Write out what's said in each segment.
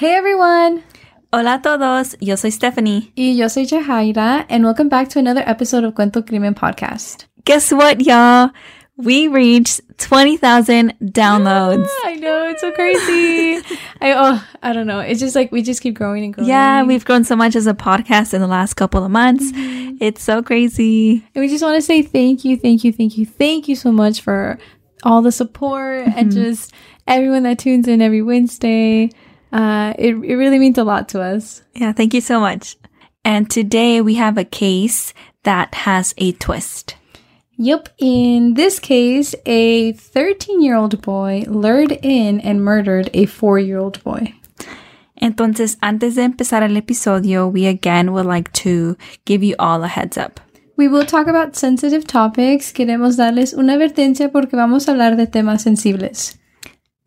Hey everyone! Hola a todos, yo soy Stephanie. Y yo soy Jahaira, and welcome back to another episode of Cuento Crimen Podcast. Guess what, y'all? We reached 20,000 downloads. Ah, I know, it's so crazy. I oh, I don't know. It's just like we just keep growing and growing. Yeah, we've grown so much as a podcast in the last couple of months. Mm-hmm. It's so crazy. And we just want to say thank you, thank you, thank you, thank you so much for all the support and just everyone that tunes in every Wednesday. Uh, it, it really means a lot to us. Yeah, thank you so much. And today we have a case that has a twist. Yep, in this case, a 13 year old boy lured in and murdered a 4 year old boy. Entonces, antes de empezar el episodio, we again would like to give you all a heads up. We will talk about sensitive topics. Queremos darles una advertencia porque vamos a hablar de temas sensibles.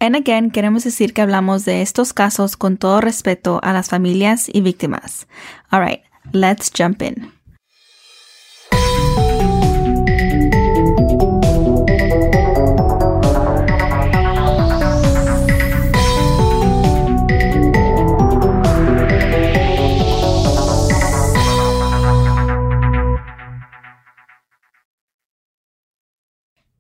And again, queremos decir que hablamos de estos casos con todo respeto a las familias y víctimas. All right, let's jump in.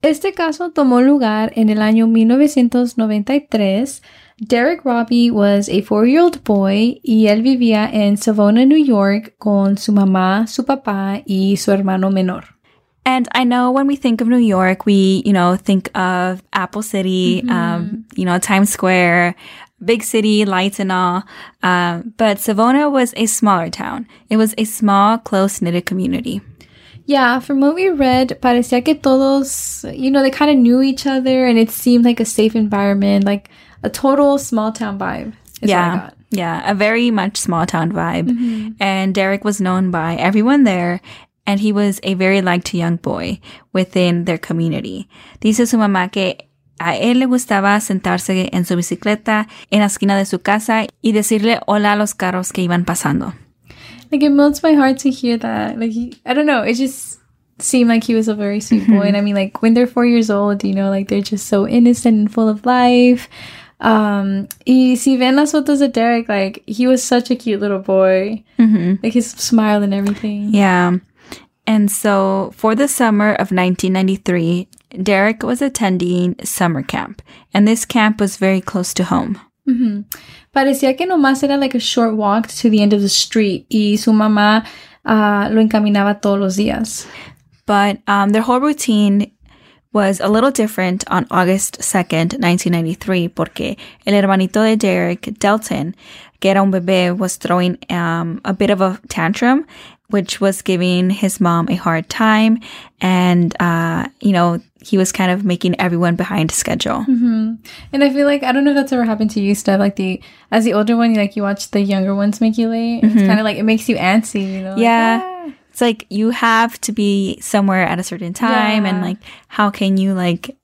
Este caso tomó lugar en el año 1993. Derrick Robbie was a four-year-old boy y él vivía en Savona, New York con su mamá, su papá y su hermano menor. And I know when we think of New York, we, you know, think of Apple City, um, you know, Times Square, big city, lights and all. Um, but Savona was a smaller town. It was a small, close knitted community. Yeah, from what we read, parecía que todos, you know, they kind of knew each other and it seemed like a safe environment, like a total small town vibe. is what I yeah. got. Yeah. A very much small town vibe. Mm-hmm. And Derrick was known by everyone there. And he was a very liked young boy within their community. Dice su mamá que a él le gustaba sentarse en su bicicleta en la esquina de su casa y decirle hola a los carros que iban pasando. Like it melts my heart to hear that. Like he, I don't know, it just seemed like he was a very sweet boy. And I mean, like when they're four years old, you know, like they're just so innocent and full of life. Um, y si ven las fotos of Derrick, like he was such a cute little boy. Like his smile and everything. Yeah. And so for the summer of 1993, Derrick was attending summer camp. And this camp was very close to home. Parecía que nomás era like a short walk to the end of the street y su mamá ah, lo encaminaba todos los días. But um, their whole routine was a little different on August 2nd, 1993, porque el hermanito de Derrick, Delton, que era un bebé, was throwing um, a bit of a tantrum, which was giving his mom a hard time. And, uh, you know, he was kind of making everyone behind schedule. And I feel like I don't know if that's ever happened to you, Steph. Like the as the older one, you like you watch the younger ones make you late. It's kind of like it makes you antsy, you know? like, Yeah. "Ah." It's like you have to be somewhere at a certain time and like how can you like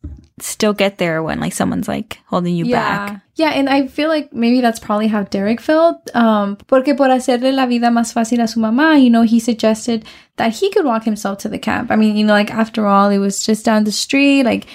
still get there when like someone's like holding you Yeah. back? Yeah, and I feel like maybe that's probably how Derrick felt. Um, porque por hacerle la vida más fácil a su mamá, you know, he suggested that he could walk himself to the camp. I mean, you know, like after all, it was just down the street. Like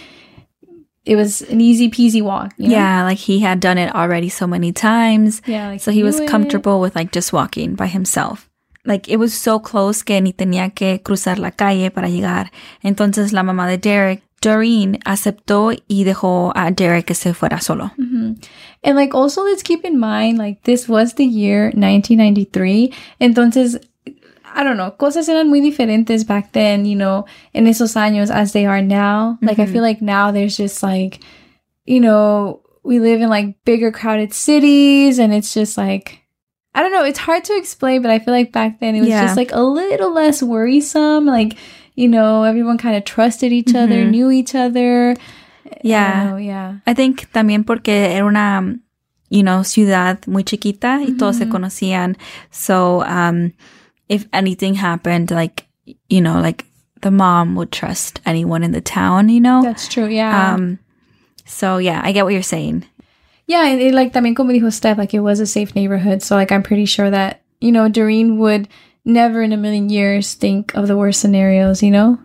it was an easy peasy walk. You know? Yeah, like he had done it already so many times. Yeah, like so he was knew it. comfortable with like just walking by himself. Like it was so close que ni tenía que cruzar la calle para llegar. Entonces la mamá de Derrick, Doreen, aceptó y dejó a Derrick que se fuera solo. Mm-hmm. And like also let's keep in mind like this was the year 1993. Entonces I don't know, cosas eran muy diferentes back then, you know, en esos años as they are now. Like I mm-hmm. feel like now there's just like you know, we live in like bigger crowded cities and it's just like I don't know, it's hard to explain, but I feel like back then it was Yeah. just like a little less worrisome, like you know, everyone kind of trusted each other, knew each other. Yeah. Oh, yeah. I think también porque era una, you know, ciudad muy chiquita y todos se conocían. So, um, if anything happened, like, you know, like the mom would trust anyone in the town, you know? That's true. Yeah. Um, so yeah, I get what you're saying. Yeah, and it, like también como dijo Steph, like it was a safe neighborhood. So like I'm pretty sure that you know Doreen would never in a million years think of the worst scenarios. You know.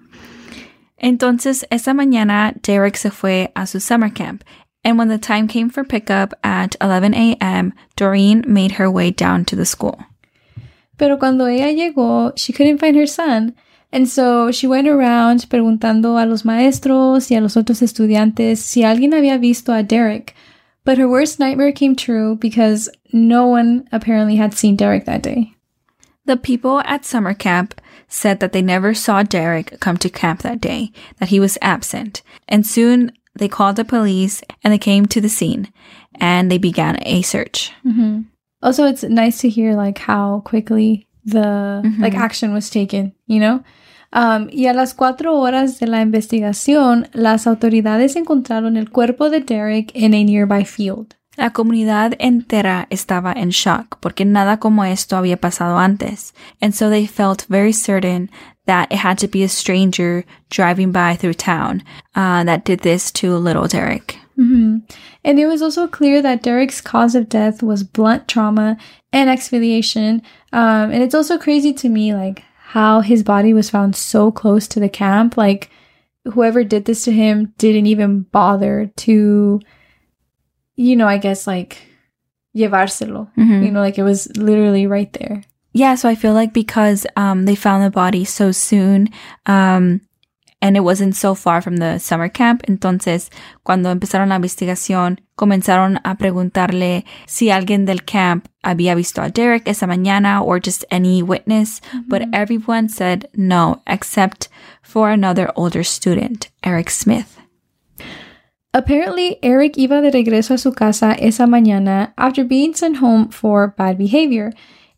Entonces, esa mañana, Derrick se fue a su summer camp. And when the time came for pickup at 11 a.m., Doreen made her way down to the school. Pero cuando ella llegó, she couldn't find her son. And so she went around preguntando a los maestros y a los otros estudiantes si alguien había visto a Derrick. But her worst nightmare came true because no one apparently had seen Derrick that day. The people at summer camp said that they never saw Derrick come to camp that day, that he was absent. And soon they called the police and they came to the scene and they began a search. Mm-hmm. Also, it's nice to hear like how quickly the Mhm. like action was taken, you know? Um, y a las cuatro horas de la investigación, las autoridades encontraron el cuerpo de Derrick in a nearby field. La comunidad entera estaba en shock porque nada como esto había pasado antes. And so they felt very certain that it had to be a stranger driving by through town uh, that did this to little Derrick. hmm And it was also clear that Derrick's cause of death was blunt trauma and exfoliation. Um, and it's also crazy to me, like, how his body was found so close to the camp. Like, whoever did this to him didn't even bother to, you know, I guess, like, llevárselo. Mhm. You know, like, it was literally right there. Yeah, so I feel like because um, they found the body so soon um, and it wasn't so far from the summer camp, entonces cuando empezaron la investigación, comenzaron a preguntarle si alguien del camp había visto a Derrick esa mañana or just any witness, but everyone said no, except for another older student, Eric Smith. Apparently, Eric iba de regreso a su casa esa mañana after being sent home for bad behavior.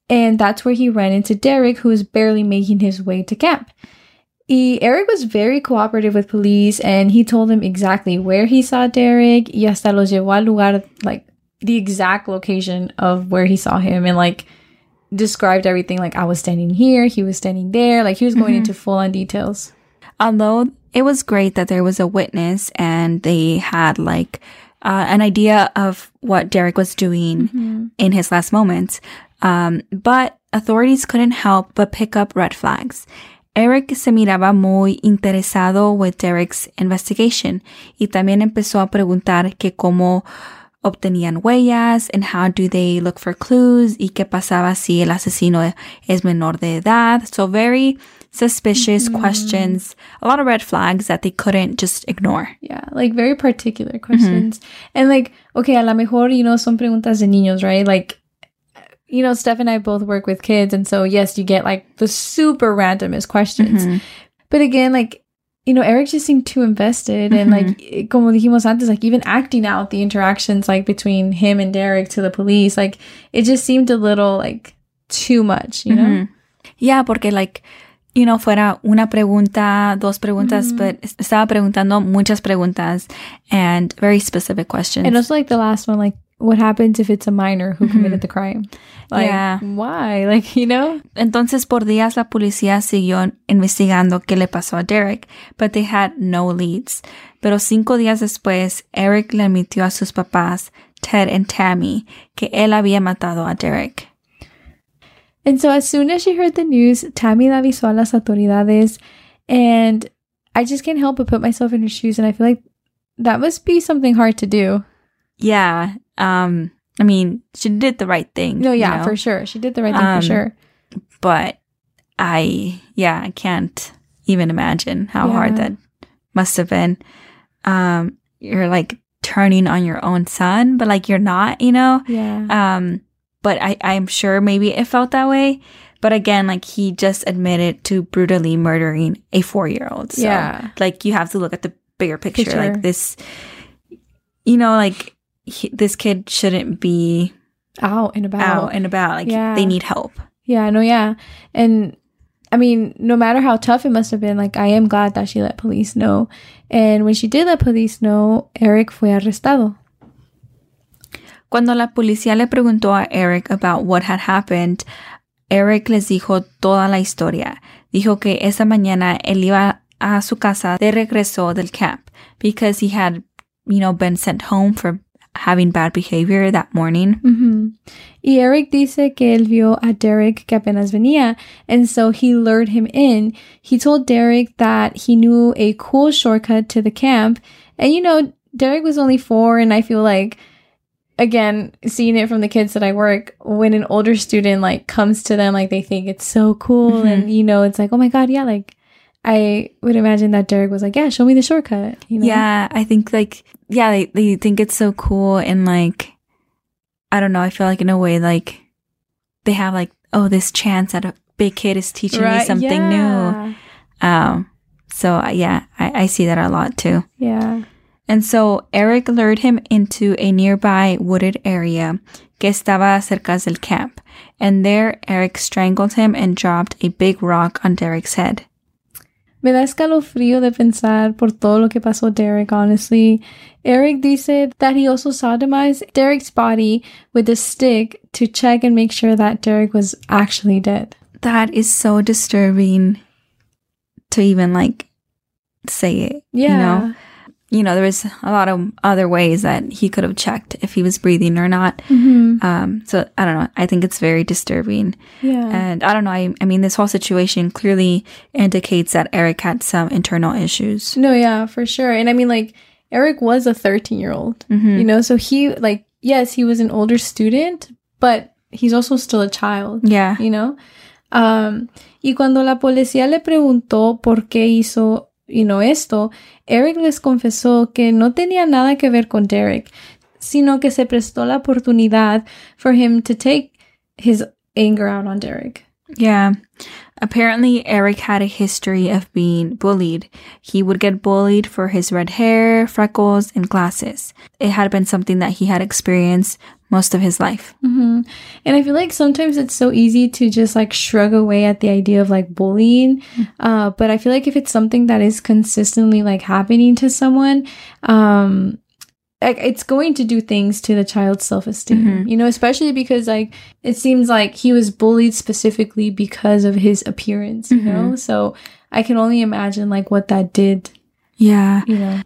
And that's where he ran into Derrick, who was barely making his way to camp. Y Eric was very cooperative with police and he told them exactly where he saw Derrick y hasta los llevó al lugar, like the exact location of where he saw him and like described everything like I was standing here, he was standing there, like he was going Mhm. into full on details. Although it was great that there was a witness and they had like uh, an idea of what Derrick was doing in his last moments, um, but authorities couldn't help but pick up red flags. Eric se miraba muy interesado with Derrick's investigation y también empezó a preguntar que cómo obtenían huellas and how do they look for clues y qué pasaba si el asesino es menor de edad. So very suspicious questions, a lot of red flags that they couldn't just ignore. Yeah, like very particular questions. And like, okay, a lo mejor, you know, son preguntas de niños, right? Like, you know, Steph and I both work with kids. And so, yes, you get like the super randomest questions. Mhm. But again, like, you know, Eric just seemed too invested. And like, eh, como dijimos antes, like even acting out the interactions like between him and Derrick to the police, like it just seemed a little like too much, you know? Mhm. Yeah, porque like, you know, fuera una pregunta, dos preguntas, Mhm. but es- estaba preguntando muchas preguntas and very specific questions. And also like the last one, like, what happens if it's a minor who committed the crime? Like, Yeah. why? Like, you know? Entonces, por días la policía siguió investigando qué le pasó a Derek, but they had no leads. Pero cinco días después, Eric le admitió a sus papás, Ted and Tammy, que él había matado a Derek. And so as soon as she heard the news, Tammy la avisó a las autoridades. And I just can't help but put myself in her shoes. And I feel like that must be something hard to do. Yeah, um, I mean, she did the right thing. No, you yeah, know? for sure. She did the right thing Um, for sure. But I, yeah, I can't even imagine how hard that must have been. Um, you're like turning on your own son, but like you're not, you know? Yeah. Um, but I, I'm sure maybe it felt that way. But again, like he just admitted to brutally murdering a four year old. So, Yeah. like you have to look at the bigger picture. Picture. Like this, you know, like he, this kid shouldn't be out and about. out and about. Like Yeah. they need help. Yeah, no, yeah. And I mean, no matter how tough it must have been, like, I am glad that she let police know. And when she did let police know, Eric fue arrestado. Cuando la policía le preguntó a Eric about what had happened, Eric les dijo toda la historia. Dijo que esa mañana él iba a su casa de regreso del camp because he had, you know, been sent home for having bad behavior that morning. Ujú. Y Eric dice que él vio a Derrick que apenas venía, and so he lured him in. He told Derrick that he knew a cool shortcut to the camp, and you know, Derrick was only four, and I feel like, again, seeing it from the kids that I work, when an older student like comes to them, like they think it's so cool, Mhm. and you know, it's like, oh my god, yeah, like I would imagine that Derrick was like, yeah, show me the shortcut. You know? Yeah, I think like yeah, they they think it's so cool and like I don't know, I feel like in a way like they have like oh this chance that a big kid is teaching me something new. Um so yeah, I, I see that a lot too. Yeah. And so Eric lured him into a nearby wooded area que estaba cerca del camp. And there Eric strangled him and dropped a big rock on Derrick's head. Me da escalofrío de pensar por todo lo que pasó Derrick, honestly. Eric dice that he also sodomized Derrick's body with a stick to check and make sure that Derek was actually dead. That is so disturbing to even like say it. Yeah. You know? You know, there was a lot of other ways that he could have checked if he was breathing or not. hmm Um, so I don't know. I think it's very disturbing. Yeah. And I don't know. I, I mean, this whole situation clearly indicates that Eric had some internal issues. no, yeah, for sure. And I mean, like, Eric was a 13 year old, Mhm. you know, so he, like, yes, he was an older student, but he's also still a child. Yeah. you know? Um, y cuando la policía le preguntó por qué hizo, you know, esto, Eric les confesó que no tenía nada que ver con Derek, sino que se prestó la oportunidad for him to take his anger out on Derek. Yeah. Apparently, Eric had a history of being bullied. He would get bullied for his red hair, freckles, and glasses. It had been something that he had experienced most of his life. hmm And I feel like sometimes it's so easy to just like shrug away at the idea of like bullying. Uh, but I feel like if it's something that is consistently like happening to someone, um, like it's going to do things to the child's self esteem, Mhm. you know, especially because like it seems like he was bullied specifically because of his appearance, you know? So I can only imagine like what that did, Yeah. you know.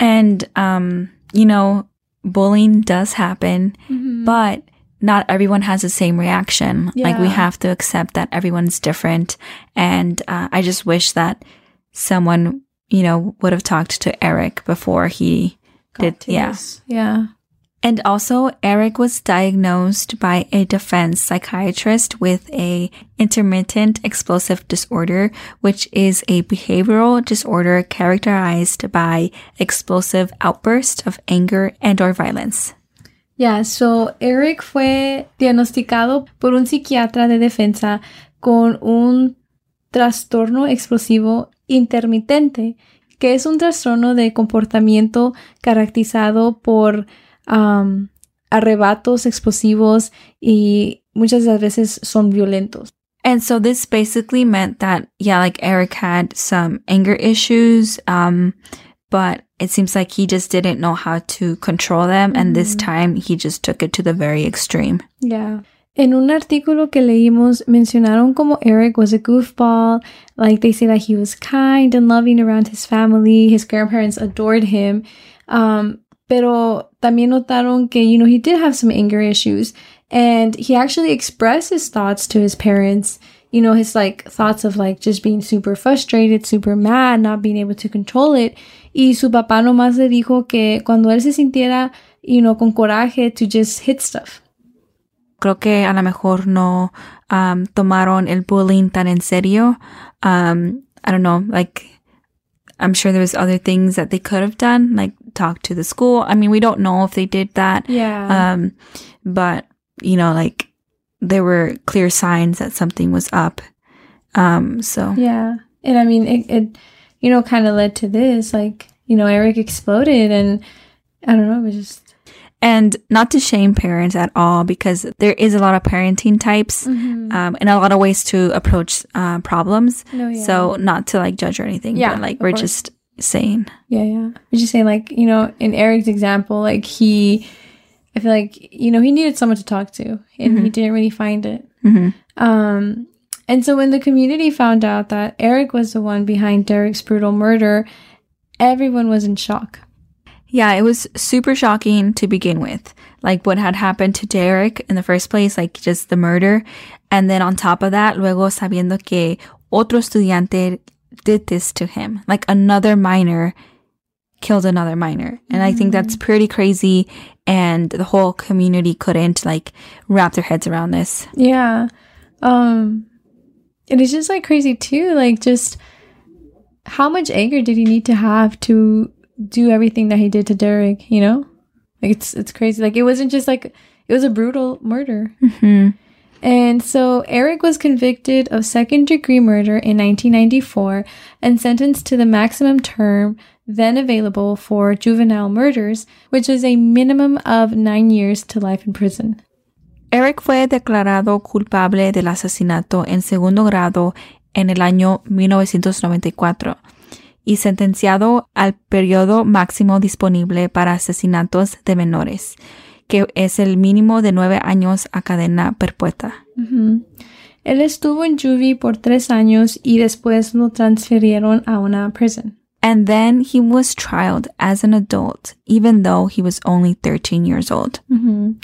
And, um, you know, bullying does happen, but not everyone has the same reaction. Like we have to accept that everyone's different. And uh, I just wish that someone, you know, would have talked to Eric before he did. Yeah. Yeah. And also, Eric was diagnosed by a defense psychiatrist with a intermittent explosive disorder, which is a behavioral disorder characterized by explosive outbursts of anger and or violence. Yeah, so Eric fue diagnosticado por un psiquiatra de defensa con un trastorno explosivo intermitente, que es un trastorno de comportamiento caracterizado por um, arrebatos explosivos y muchas de las veces son violentos. And so this basically meant that, yeah, like Eric had some anger issues, um, but it seems like he just didn't know how to control them. And this time he just took it to the very extreme. Yeah. En un artículo que leímos mencionaron como Eric was a goofball, like they say that he was kind and loving around his family, his grandparents adored him. Um, pero también notaron que, you know, he did have some anger issues and he actually expressed his thoughts to his parents, you know, his like thoughts of like just being super frustrated, super mad, not being able to control it. Y su papá nomás le dijo que cuando él se sintiera, you know, con coraje to just hit stuff. Creo que a lo mejor no um, tomaron el bullying tan en serio. Um, I don't know, like, I'm sure there was other things that they could have done, like talk to the school. I mean, we don't know if they did that. Yeah. Um, but, you know, like, there were clear signs that something was up. Um, so, Yeah. And I mean, it, it you know, kind of led to this. Like, you know, Eric exploded and I don't know, it was just. And not to shame parents at all, because there is a lot of parenting types, Mm-hmm. um, and a lot of ways to approach, uh, problems. No, yeah. So not to like judge or anything, Yeah, but like we're course. just saying. Yeah, yeah. I'm just saying, like, you know, in Eric's example, like, he, I feel like, you know, he needed someone to talk to and he didn't really find it. Mhm. Um, and so when the community found out that Eric was the one behind Derrick's brutal murder, everyone was in shock. Yeah, it was super shocking to begin with. Like what had happened to Derrick in the first place, like just the murder. And then on top of that, luego sabiendo que otro estudiante did this to him, like another minor killed another minor. And I think that's pretty crazy. And the whole community couldn't like wrap their heads around this. Yeah. Um it is just like crazy too, like just how much anger did he need to have to do everything that he did to Derrick, you know? Like it's it's crazy. Like it wasn't just like it was a brutal murder. hmm And so Eric was convicted of second degree murder in 1994 and sentenced to the maximum term then available for juvenile murders, which is a minimum of nine years to life in prison. Eric fue declarado culpable del asesinato en segundo grado en el año 1994 y sentenciado al periodo máximo disponible para asesinatos de menores, que es el mínimo de nueve años a cadena perpetua. Ujú. Él estuvo en juvie por tres años y después lo transfirieron a una prison. And then he was trialed as an adult, even though he was only 13 years old. hmm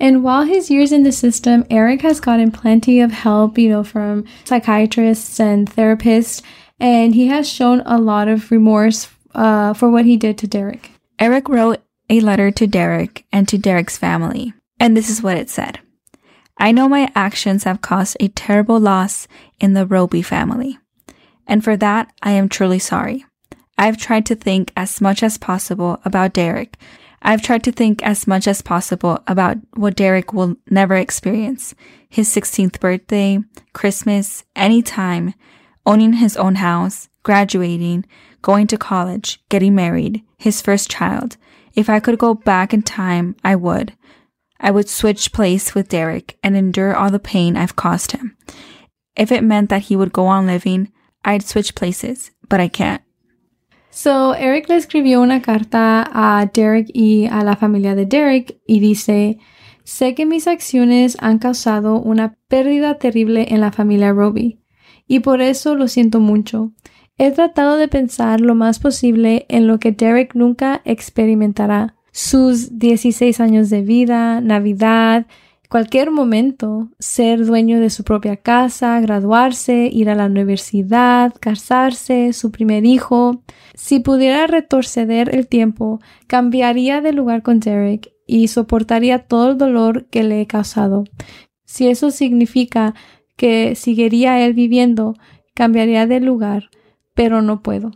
And while his years in the system, Eric has gotten plenty of help, you know, from psychiatrists and therapists, and he has shown a lot of remorse uh, for what he did to Derrick. Eric wrote a letter to Derrick and to Derrick's family, and this is what it said I know my actions have caused a terrible loss in the Robie family, and for that I am truly sorry. I've tried to think as much as possible about Derrick. I've tried to think as much as possible about what Derrick will never experience his 16th birthday, Christmas, any time, owning his own house, graduating, going to college, getting married, his first child. If I could go back in time, I would. I would switch place with Derrick and endure all the pain I've caused him. If it meant that he would go on living, I'd switch places, but I can't. So, Eric le escribió una carta a Derrick y a la familia de Derrick y dice, sé que mis acciones han causado una pérdida terrible en la familia Robie y por eso lo siento mucho. He tratado de pensar lo más posible en lo que Derek nunca experimentará. Sus 16 años de vida, Navidad, cualquier momento, ser dueño de su propia casa, graduarse, ir a la universidad, casarse, su primer hijo. Si pudiera retroceder el tiempo, cambiaría de lugar con Derek y soportaría todo el dolor que le he causado. Si eso significa que seguiría él viviendo, cambiaría de lugar, pero no puedo.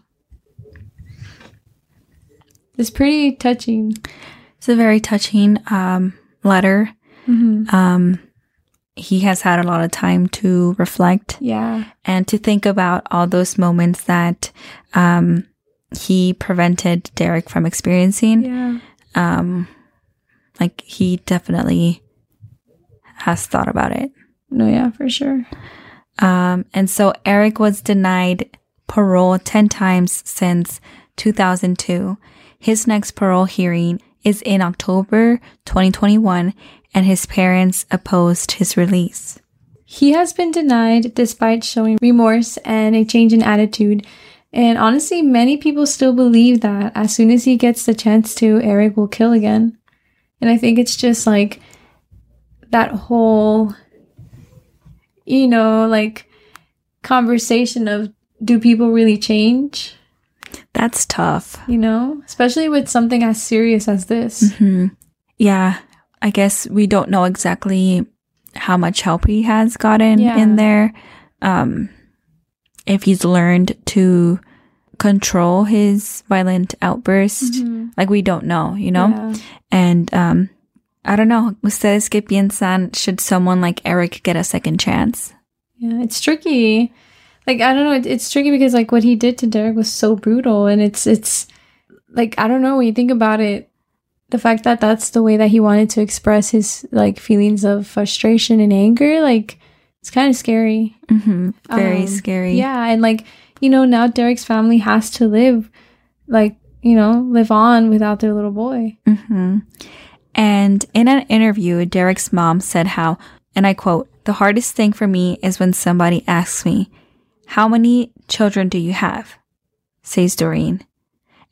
It's pretty touching. It's a very touching um, letter. Um, he has had a lot of time to reflect Yeah. and to think about all those moments that um, he prevented Derrick from experiencing. Yeah. Um, like he definitely has thought about it. No, yeah, for sure. Um, and so Eric was denied parole 10 times since 2002. His next parole hearing is in October 2021, and his parents opposed his release. He has been denied despite showing remorse and a change in attitude. And honestly, many people still believe that as soon as he gets the chance to, Eric will kill again. And I think it's just like that whole, you know, like conversation of do people really change? That's tough. You know, especially with something as serious as this. hmm Yeah, I guess we don't know exactly how much help he has gotten Yeah. in there. Um, if he's learned to control his violent outburst, Mhm. like we don't know, you know? Yeah. And um, I don't know. ¿Ustedes qué piensan? Should someone like Eric get a second chance? Yeah, it's tricky. Like I don't know, it, it's tricky because like what he did to Derrick was so brutal, and it's it's like I don't know when you think about it, the fact that that's the way that he wanted to express his like feelings of frustration and anger, like it's kind of scary. hmm Very Um, scary. Yeah, and like you know now Derrick's family has to live, like you know, live on without their little boy. hmm And in an interview, Derrick's mom said how, and I quote, the hardest thing for me is when somebody asks me, How many children do you have? says Doreen.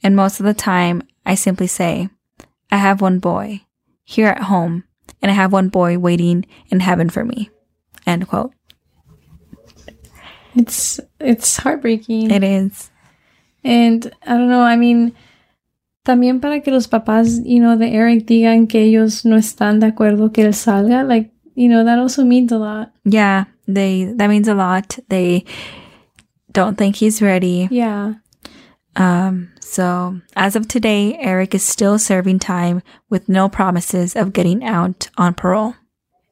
And most of the time, I simply say, I have one boy here at home, and I have one boy waiting in heaven for me. End quote. It's it's heartbreaking. It is. And I don't know, I mean, también para que los papás, you know, de Eric digan que ellos no están de acuerdo que él salga, like, you know, that also means a lot. Yeah, they that means a lot. They don't think he's ready. Yeah. Um, so as of today, Eric is still serving time with no promises of getting out on parole.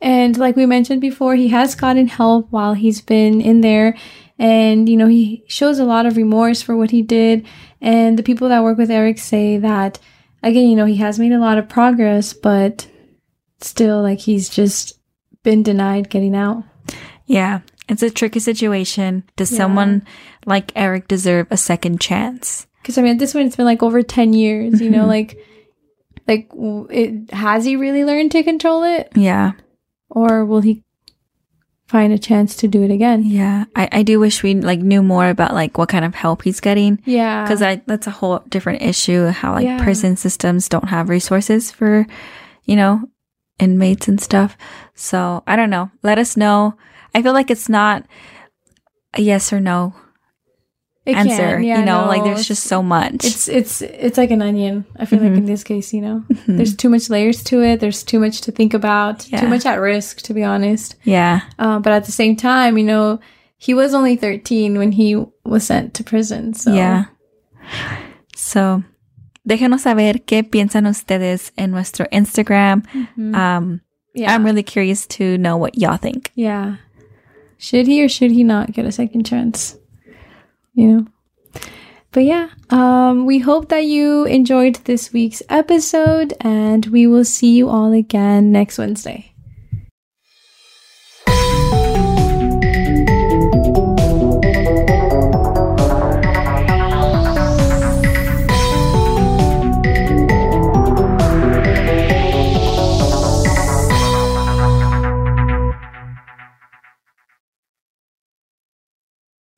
And like we mentioned before, he has gotten help while he's been in there. And, you know, he shows a lot of remorse for what he did. And the people that work with Eric say that, again, you know, he has made a lot of progress, but still, like, he's just been denied getting out. Yeah, it's a tricky situation. Does Yeah. someone like Eric deserve a second chance? Because I mean, at this point, it's been like over ten years. You know, like, like it has he really learned to control it, Yeah, or will he find a chance to do it again? yeah. I, I do wish we like knew more about like what kind of help he's getting Yeah, because I that's a whole different issue. How like Yeah. prison systems don't have resources for, you know, inmates and stuff. So I don't know. Let us know. I feel like it's not a yes or no It answer. can, yeah, you know, no, like there's just so much. It's it's it's like an onion. I feel like Mhm. in this case, you know, Mhm. there's too much layers to it. There's too much to think about. Yeah. Too much at risk, to be honest. yeah. Uh, but at the same time, you know, he was only 13 when he was sent to prison. So Yeah. So, déjenos saber qué piensan ustedes en nuestro Instagram. Mhm. Um, yeah, I'm really curious to know what y'all think. yeah. Should he or should he not get a second chance? You know. But yeah, um, we hope that you enjoyed this week's episode, and we will see you all again next Wednesday.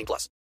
18 plus.